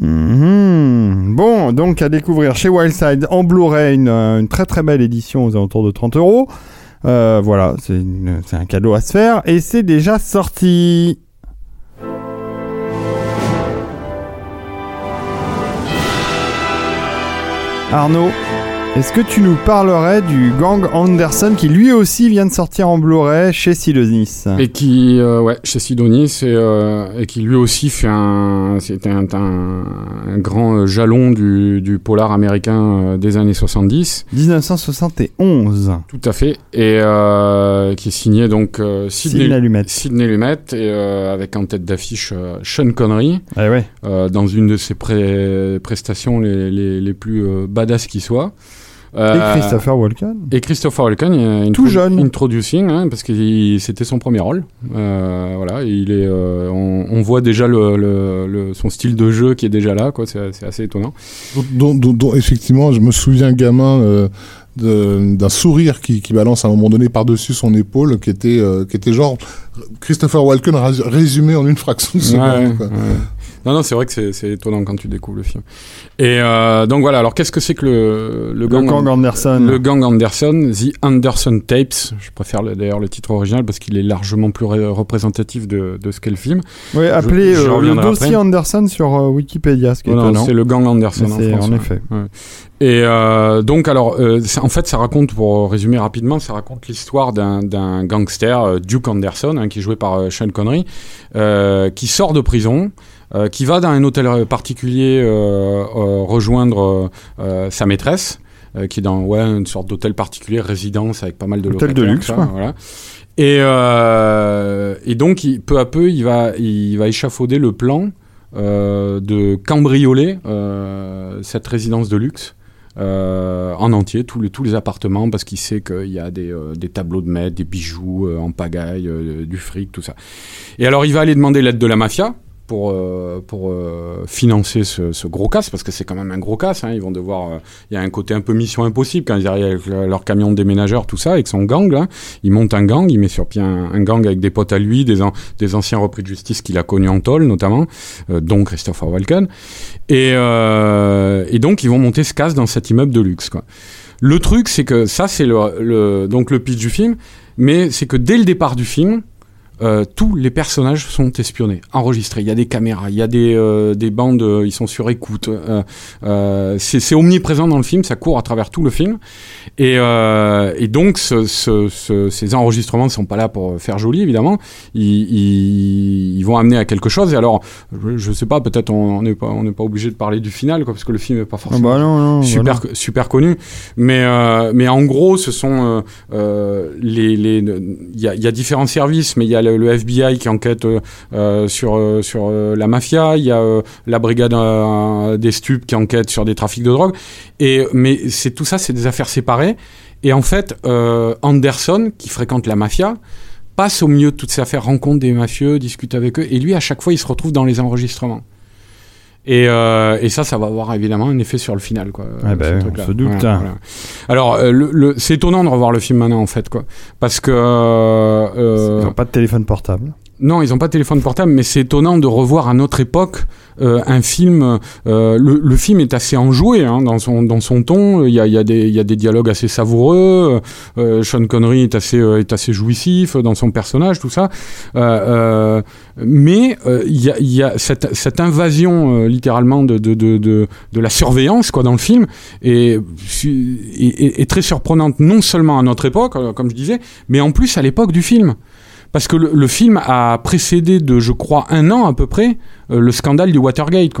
Mhm. Bon, donc à découvrir chez Wildside en Blu-ray, une, euh, très très belle édition aux alentours de 30 euros. Euh, voilà, c'est un cadeau à se faire et c'est déjà sorti. Arnaud, est-ce que tu nous parlerais du gang Anderson qui lui aussi vient de sortir en Blu-ray chez Sidonis Et qui, euh, ouais, chez Sidonis, et, euh, et qui lui aussi fait un, c'était un, un, un grand jalon du, du polar américain euh, des années 70. 1971. Tout à fait. Et euh, qui est signé donc Sidney Lumet. Sidney Lumet, et avec en tête d'affiche Sean Connery, Eh ouais. dans une de ses pré- prestations les, les, les plus badass qui soient. Et Euh, Christopher Walken. et Christopher Walken, euh, Tout jeune. introducing, hein, parce que c'était son premier rôle. Euh, voilà, et il est, euh, on, on voit déjà le, le, le- son style de jeu qui est déjà là, quoi. C'est c'est assez étonnant. dont, dont- dont, effectivement, je me souviens gamin euh, de- d'un sourire qui, qui balance à un moment donné par-dessus son épaule, qui était, euh, qui était genre Christopher Walken rés- résumé en une fraction de seconde. Ouais, quoi. ouais. Non, non, c'est vrai que c'est- étonnant quand tu découvres le film. Et euh, donc voilà. Alors, qu'est-ce que c'est que le, le Le gang, gang Anderson. Le gang Anderson, The Anderson Tapes. Je préfère le- d'ailleurs le titre original parce qu'il est largement plus ré- représentatif de, de ce qu'est le film. Oui, appelé euh, le dossier après. Anderson sur euh, Wikipédia, ce qui est Voilà, étonnant. c'est le gang Anderson en France. en effet. Ouais. Et donc alors, en fait, ça raconte, pour résumer rapidement, ça raconte l'histoire d'un gangster, Duke Anderson, hein, qui est joué par Sean Connery, qui sort de prison. Euh, qui va dans un hôtel particulier euh, rejoindre euh, euh, sa maîtresse, qui est dans ouais, une sorte d'hôtel particulier, résidence avec pas mal de Hôtel de luxe, ça, quoi. Voilà. Et, et donc, il- peu à peu, il va, il va échafauder le plan de cambrioler cette résidence de luxe euh, en entier, tous les, tous les appartements, parce qu'il sait qu'il y a des, euh, des tableaux de maître, des bijoux euh, en pagaille, du fric, tout ça. Et alors il va aller demander l'aide de la mafia pour, euh, pour euh, financer ce, ce gros casse, parce que c'est quand même un gros casse. Hein, ils vont devoir. euh, Il y a un côté un peu mission impossible quand ils arrivent avec le- leur camion de déménageurs, tout ça, avec son gang. Là. Il monte un gang, il met sur pied un, un gang avec des potes à lui, des, an- des anciens repris de justice qu'il a connus en tôle, notamment, euh, dont Christopher Walken. Et, euh, et donc, ils vont monter ce casse dans cet immeuble de luxe. Quoi. Le truc, c'est que ça, c'est le, le, donc le pitch du film, mais c'est que dès le départ du film, euh, tous les personnages sont espionnés, enregistrés. Il y a des caméras, il y a des, euh, des bandes, euh, ils sont sur écoute. C'est omniprésent dans le film, ça court à travers tout le film. Et, et donc, ce, ce, ce- ces enregistrements ne sont pas là pour faire joli, évidemment. Ils, ils, ils vont amener à quelque chose. Et alors, je, je sais pas, peut-être on n'est pas, on pas obligé de parler du final, quoi, parce que le film n'est pas Ah forcément bah non, non, super voilà. super connu mais mais en gros ce sont les il y a, il y a différents services mais il y a le, le FBI qui enquête euh, euh, sur euh, sur la mafia. Il y a la brigade des stupes qui enquête sur des trafics de drogue. Et mais c'est tout ça c'est des affaires séparées. Et en fait Anderson qui fréquente la mafia passe au milieu de toutes ces affaires rencontre des mafieux discute avec eux. Et lui à chaque fois il se retrouve dans les enregistrements et, euh, et ça, ça va avoir évidemment un effet sur le final, quoi. Ah bah ce on se doute, Voilà, hein. voilà. Alors, euh, le, le- c'est étonnant de revoir le film maintenant, en fait, quoi, parce que euh, Ils n'ont pas de téléphone portable. Non, ils n'ont pas de téléphone portable, mais c'est étonnant de revoir à notre époque euh, un film. euh, le, le film est assez enjoué hein, dans son dans son ton. Il y a il y a des il y a des dialogues assez savoureux. Euh, Sean Connery est assez euh, est assez jouissif dans son personnage, tout ça. Euh, euh, mais il y a il y a cette cette invasion littéralement de de, de de de la surveillance quoi dans le film est, est- est très surprenante non seulement à notre époque, comme je disais, mais en plus à l'époque du film. Parce que le, film a précédé de, je crois, un an à peu près, euh, le scandale du Watergate.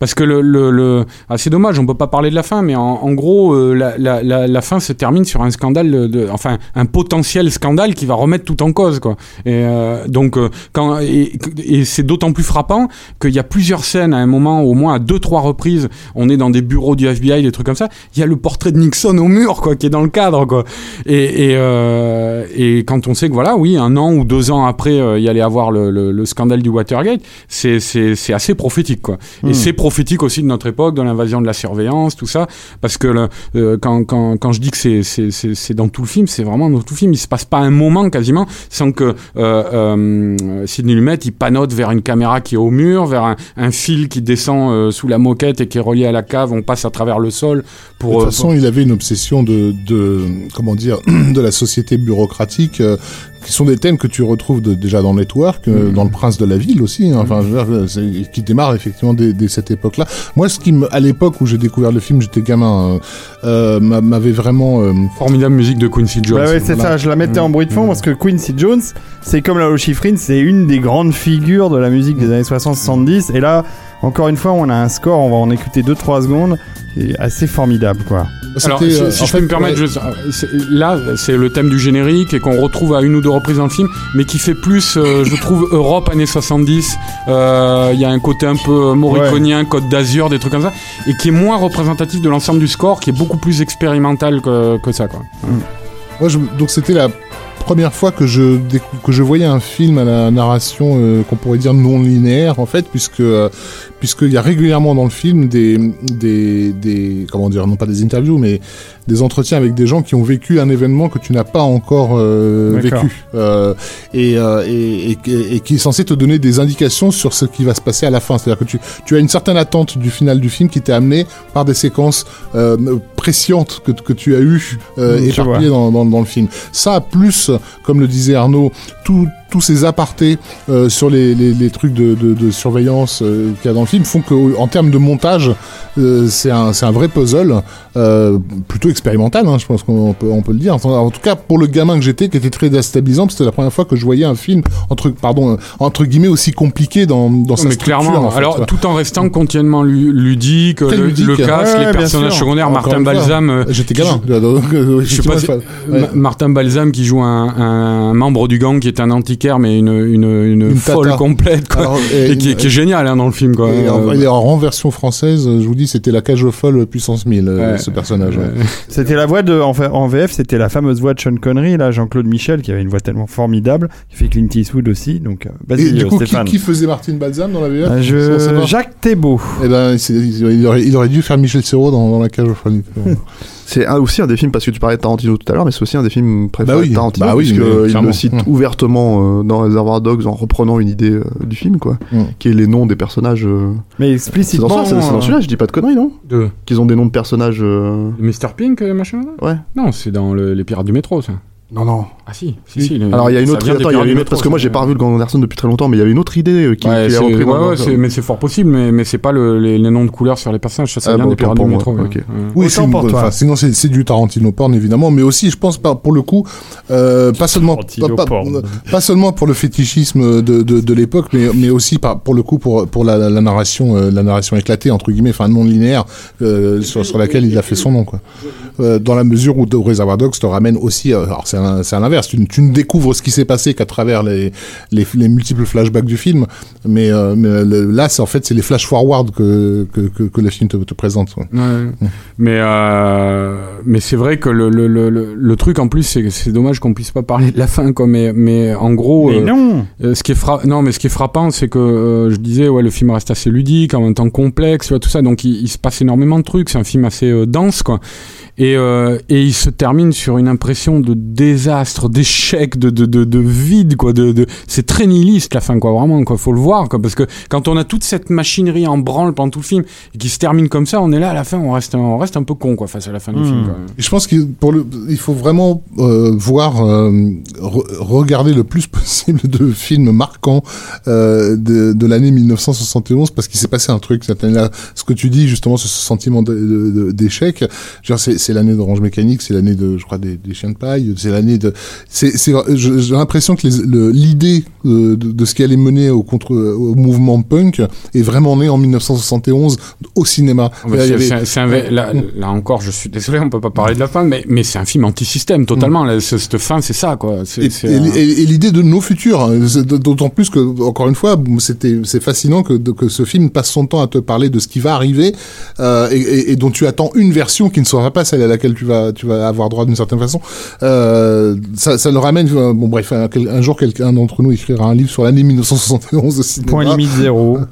Parce que le, le, le- ah, c'est dommage, on peut pas parler de la fin, mais en, en gros, euh, la, la, la, la fin se termine sur un scandale, de, enfin, un potentiel scandale qui va remettre tout en cause, quoi. Et euh, donc, euh, quand et, et c'est d'autant plus frappant qu'il y a plusieurs scènes à un moment, au moins à deux trois reprises, on est dans des bureaux du FBI, des trucs comme ça. Il y a le portrait de Nixon au mur, quoi, qui est dans le cadre, quoi. Et, et, euh, et quand on sait que voilà, oui, un an ou deux ans après, euh, il y allait avoir le, le, le scandale du Watergate, c'est c'est c'est assez prophétique, quoi. Et c'est prophétique aussi de notre époque, de l'invasion de la surveillance, tout ça, parce que le, euh, quand, quand quand je dis que c'est c'est c'est c'est dans tout le film, c'est vraiment dans tout le film. Il se passe pas un moment quasiment sans que euh, euh, Sidney Lumet il panote vers une caméra qui est au mur, vers un, un fil qui descend euh, sous la moquette et qui est relié à la cave. On passe à travers le sol pour. De toute euh, façon, il avait une obsession de, de comment dire, de la société bureaucratique, euh, qui sont des thèmes que tu retrouves de- déjà dans Network, euh, dans Le Prince de la Ville aussi. hein. Enfin, je veux dire, c'est- qui démarre effectivement dès, dès cette époque-là. Moi, ce qui me, à l'époque où j'ai découvert le film, j'étais gamin, euh, euh, m'a- m'avait vraiment euh, Formidable musique de Quincy Jones. Bah ouais, c'est voilà. ça, je la mettais en bruit de fond parce que Quincy Jones, c'est comme la Lochifrine, c'est une des grandes figures de la musique des années 60-70. Et là, encore une fois, on a un score, on va en écouter 2-3 secondes, qui est assez formidable quoi. Alors, si, euh, si je peux me permettre, ouais, je- c'est- là, c'est le thème du générique et qu'on retrouve à une ou deux reprises dans le film, mais qui fait plus, euh, je trouve, Europe années 70. Euh, Il y a un côté un peu mauriconien, Côte d'Azur, des trucs comme ça, et qui est moins représentatif de l'ensemble du score, qui est beaucoup plus expérimental que, que ça, quoi. Moi, je- donc c'était la première fois que je que je voyais un film à la narration euh, qu'on pourrait dire non linéaire en fait puisque euh, puisqu'il y a régulièrement dans le film des des des comment dire non pas des interviews mais des entretiens avec des gens qui ont vécu un événement que tu n'as pas encore euh, vécu. Euh, et, euh, et, et, et qui est censé te donner des indications sur ce qui va se passer à la fin. C'est-à-dire que tu tu as une certaine attente du final du film qui t'est amené par des séquences euh, prescientes que, que tu as eues euh, Mm, je éparpillées dans, dans, dans le film. Ça, plus, comme le disait Arnaud, tout- tous ces apartés euh, sur les, les, les trucs de, de, de surveillance euh, qu'il y a dans le film font que, en termes de montage, euh, c'est un, vrai puzzle, plutôt expérimental, hein, je pense qu'on peut, on peut le dire. En, en tout cas, pour le gamin que j'étais, qui était très déstabilisant, c'était la première fois que je voyais un film entre, pardon, entre guillemets aussi compliqué dans, dans sa mais structure. clairement, en fait, alors tout en restant continuellement lu- ludique, le, ludique. le Ouais, les personnages sûr. secondaires, Encore Martin Balsam. J'étais gamin. Je sais pas si- ouais. Martin Balsam qui joue un, un membre du gang qui est un antiquaire Mais une, une, une, Une folle tata. complète, quoi. Alors, et, qui, est- qui est génial hein, dans le film, quoi. Et en, Euh, et en- en version française, je vous dis, c'était la cage au folle puissance 1000, euh, ouais. ce personnage. ouais. Ouais. C'était la voix de en, VF, c'était la fameuse voix de Sean Connery, là, Jean-Claude Michel, qui avait une voix tellement formidable, qui fait Clint Eastwood aussi. Donc, euh, vas-y, du euh, coup, qui, Stéphane. qui faisait Martin Balsam dans la VF Euh, je... Jacques Thébault. Eh ben, il aurait, il aurait dû faire Michel Serrault dans, dans la cage au folle. C'est un- aussi un des films, parce que tu parlais de Tarantino tout à l'heure, mais c'est aussi un des films préférés Bah oui, de Tarantino, bah oui, puisque mais il clairement. le cite Mm. ouvertement euh, dans Reservoir Dogs en reprenant une idée euh, du film, quoi, Mm. qui est les noms des personnages. euh. Mais explicitement. c'est- dans celui-là, je dis pas de conneries, non De Qu'ils ont des noms de personnages. euh, Mr. Pink, machin Ouais. Non, c'est dans le- les Pirates du métro, ça. Non, non. Ah si, si, si. Alors il y a une autre. Attends, il y métro, autre parce que moi j'ai pas revu le Grand Anderson depuis très longtemps, mais il y avait une autre idée euh, qui, Ouais, qui est c'est- repris ouais, dans- ouais, c'est- mais c'est fort possible, mais, mais c'est pas le, les, les noms de couleurs sur les personnages, ça, ça Ah, vient bon, des Pirates du pour métro. Oui, c'est une- pour toi. enfin, sinon c'est c'est du Tarantino porn évidemment, mais aussi je pense pas pour le coup, euh, pas seulement Tarantino pas, pas- porn. pas seulement pour le fétichisme de, de, de l'époque, mais mais aussi pour le coup pour pour la, la narration euh, la narration éclatée entre guillemets, enfin non linéaire euh, sur sur laquelle il a fait son nom quoi. Euh, dans la mesure où The Reservoir Dogs te ramène aussi, euh, alors c'est un- c'est à l'inverse, tu, ne- tu ne découvres ce qui s'est passé qu'à travers les, les les multiples flashbacks du film, mais, euh, mais le- là c'est en fait c'est les flash forward que que que, que le film te, te présente. Ouais. Mais euh, mais c'est vrai que le, le, le, le- le truc en plus c'est c'est dommage qu'on puisse pas parler de la fin quoi. Mais mais en gros Mais euh, non. euh, ce qui est fra- non mais ce qui est frappant c'est que euh, je disais ouais le film reste assez ludique en même temps complexe tu vois, tout ça. Donc il, il se passe énormément de trucs. C'est un film assez euh, dense quoi et euh, et il se termine sur une impression de désastre d'échec de de de, de vide quoi de, de c'est très nihiliste la fin quoi vraiment quoi faut le voir quoi parce que quand on a toute cette machinerie en branle pendant tout le film et qui se termine comme ça on est là à la fin on reste on reste un peu con quoi face à la fin du Hmm. film quoi. Et je pense qu'il il faut vraiment euh, voir, euh, re- regarder le plus possible de films marquants euh, de, de l'année 1971 parce qu'il s'est passé un truc cette année-là. Ce que tu dis justement, ce sentiment d'échec, genre c'est, c'est l'année d'Orange Mécanique, c'est l'année de, je crois, des, des Chiens de paille, c'est l'année de, c'est, j'ai l'impression que le- l'idée euh, de, de ce qui allait mener au contre, au mouvement punk est vraiment née en 1971 au cinéma. Ah bah, un là, là encore, je suis désolé, on peut pas parler de la fin, mais, mais c'est un film anti-système totalement. Là, cette fin, c'est ça, quoi. Et, c'est et- un- et- et l'idée de nos futurs, hein, d'autant plus que, encore une fois, c'était c'est fascinant que, que ce film passe son temps à te parler de ce qui va arriver euh, et dont tu attends une version qui ne sera pas celle à laquelle tu vas tu vas avoir droit d'une certaine façon. Euh, ça, ça le ramène. euh, Bon bref, un, jour quelqu'un d'entre nous écrira un livre sur l'année 1971 au cinéma. Point limite zéro.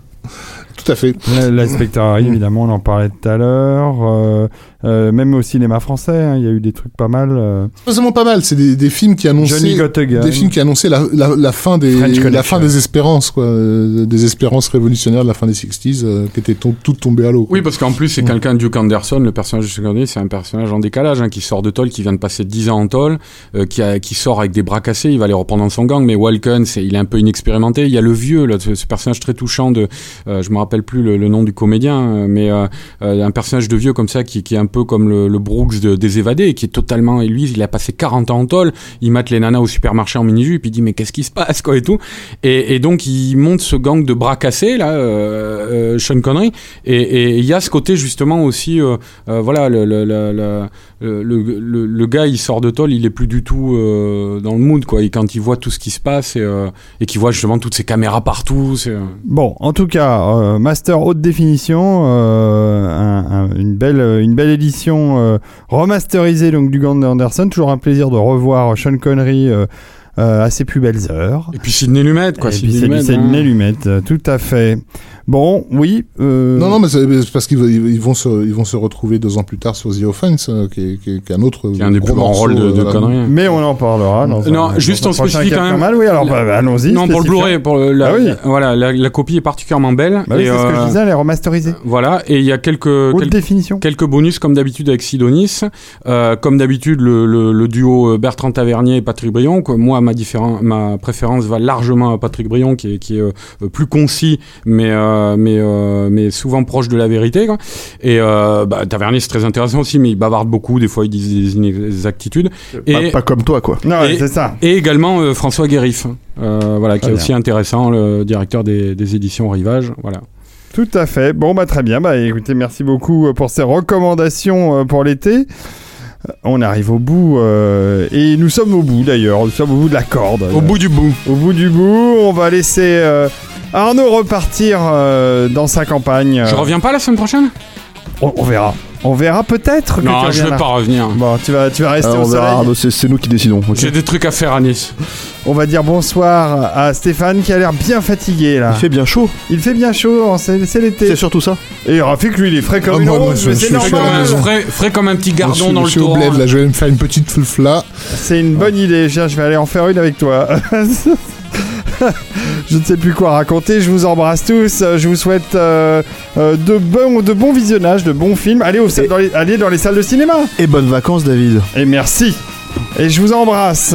Tout à fait. La- L'inspecteur Harry, évidemment, on en parlait tout à l'heure. Euh, euh, même au cinéma français, hein, il y a eu des trucs pas mal. euh, Pas seulement pas mal. C'est des, des films qui Johnny annonçaient des films qui annonçaient la, la, la fin des la fin des espérances quoi, euh, des espérances révolutionnaires de la fin des 60s euh, qui étaient to- toutes tombées à l'eau. Oui, parce qu'en plus, c'est quelqu'un, Duke Anderson, le personnage de Anderson, c'est un personnage en décalage, hein, qui sort de tôle, qui vient de passer 10 ans en tôle, euh, qui, a, qui sort avec des bras cassés, il va les reprendre dans son gang, mais Walken, c'est, il est un peu inexpérimenté. Il y a le vieux, là, ce, ce personnage très touchant de, euh, je me rappelle plus le, le nom du comédien, mais euh, euh, un personnage de vieux comme ça, qui, qui est un peu comme le, Brooks de, des évadés, qui est totalement, et il a passé 40 ans en tôle, il mate les nanas au supermarché en mini-jupe, il dit, mais qu'est-ce qui se passe, quoi, et tout. Et, donc, il monte ce gang de bras cassés, là, euh, euh, Sean Connery, et il y a ce côté justement aussi, euh, voilà, le, le, le, le, le, le- gars il sort de tôle, il est plus du tout euh, dans le mood quoi. Et quand il voit tout ce qui se passe et, euh, et qu'il voit justement toutes ces caméras partout, euh, Bon, en tout cas, euh, Master haute définition, euh, un- un- une belle, une belle édition euh, remasterisée donc du Gand Anderson. Toujours un plaisir de revoir Sean Connery euh, à ses plus belles heures. et puis Sidney Lumet quoi. Et puis Sidney c'est Lumet, hein. Euh, tout à fait. Bon, oui. euh, Non, non, mais c'est parce qu'ils ils ils vont se, ils vont se retrouver deux ans plus tard sur The Offense, euh, qui, est, qui, est, qui est un autre Qui est un des gros plus grands rôles de, de conneries. Mais on en parlera. Dans Non, dans juste prochain spécifie Cap quand même- Mal. Oui, alors bah, allons-y. Non pour le. Blu-ray, pour le- la, Ah oui. voilà, la, la copie est particulièrement belle. Bah oui, c'est ce que je disais, elle est remasterisée. Voilà, et il y a quelques, Haute définition. Quelques bonus comme d'habitude avec Sidonis, euh, comme d'habitude le, le, le duo Bertrand Tavernier et Patrick Brion. Que moi ma, préférence va largement à Patrick Brion qui est, qui est euh, plus concis mais euh, mais euh, mais souvent proche de la vérité. Quoi. Et euh, bah, Tavernier c'est très intéressant aussi, mais il bavarde beaucoup. Des fois il dit des inexactitudes. Pas, Et pas comme toi, quoi. Non, c'est ça. et également euh, François Guérif, euh, voilà, qui est bien. aussi intéressant, le directeur des, des éditions Rivage. Voilà. Tout à fait. Bon, bah très bien. Bah écoutez, merci beaucoup pour ces recommandations pour l'été. On arrive au bout euh, et nous sommes au bout d'ailleurs. Nous sommes au bout de la corde. Au bout du bout. Au bout du bout, on va laisser euh, Arnaud repartir euh, dans sa campagne. Je reviens pas la semaine prochaine? On, on verra. On verra peut-être que tu Non, je vais pas revenir. Bon, tu vas, tu vas rester au on verra, soleil. Arnaud, c'est c'est nous qui décidons. J'ai des trucs à faire à Nice. On va dire bonsoir à Stéphane qui a l'air bien fatigué là. Il fait bien chaud, Il fait bien chaud, c'est c'est l'été. c'est surtout ça. Et Rafik, lui, il est frais comme Ah, une moi, moi, rose, mais c'est comme, un, frais, frais comme un petit gardon suis- dans je le suis au là, je vais me faire une petite là. C'est une bonne idée. Tiens, je vais aller en faire une avec toi. je ne sais plus quoi raconter. Je vous embrasse tous. Je vous souhaite euh, euh, de, bons, de bons visionnages, de bons films. Allez, au, Et- dans les, allez dans les salles de cinéma. Et bonnes vacances, David. Et merci. Et je vous embrasse.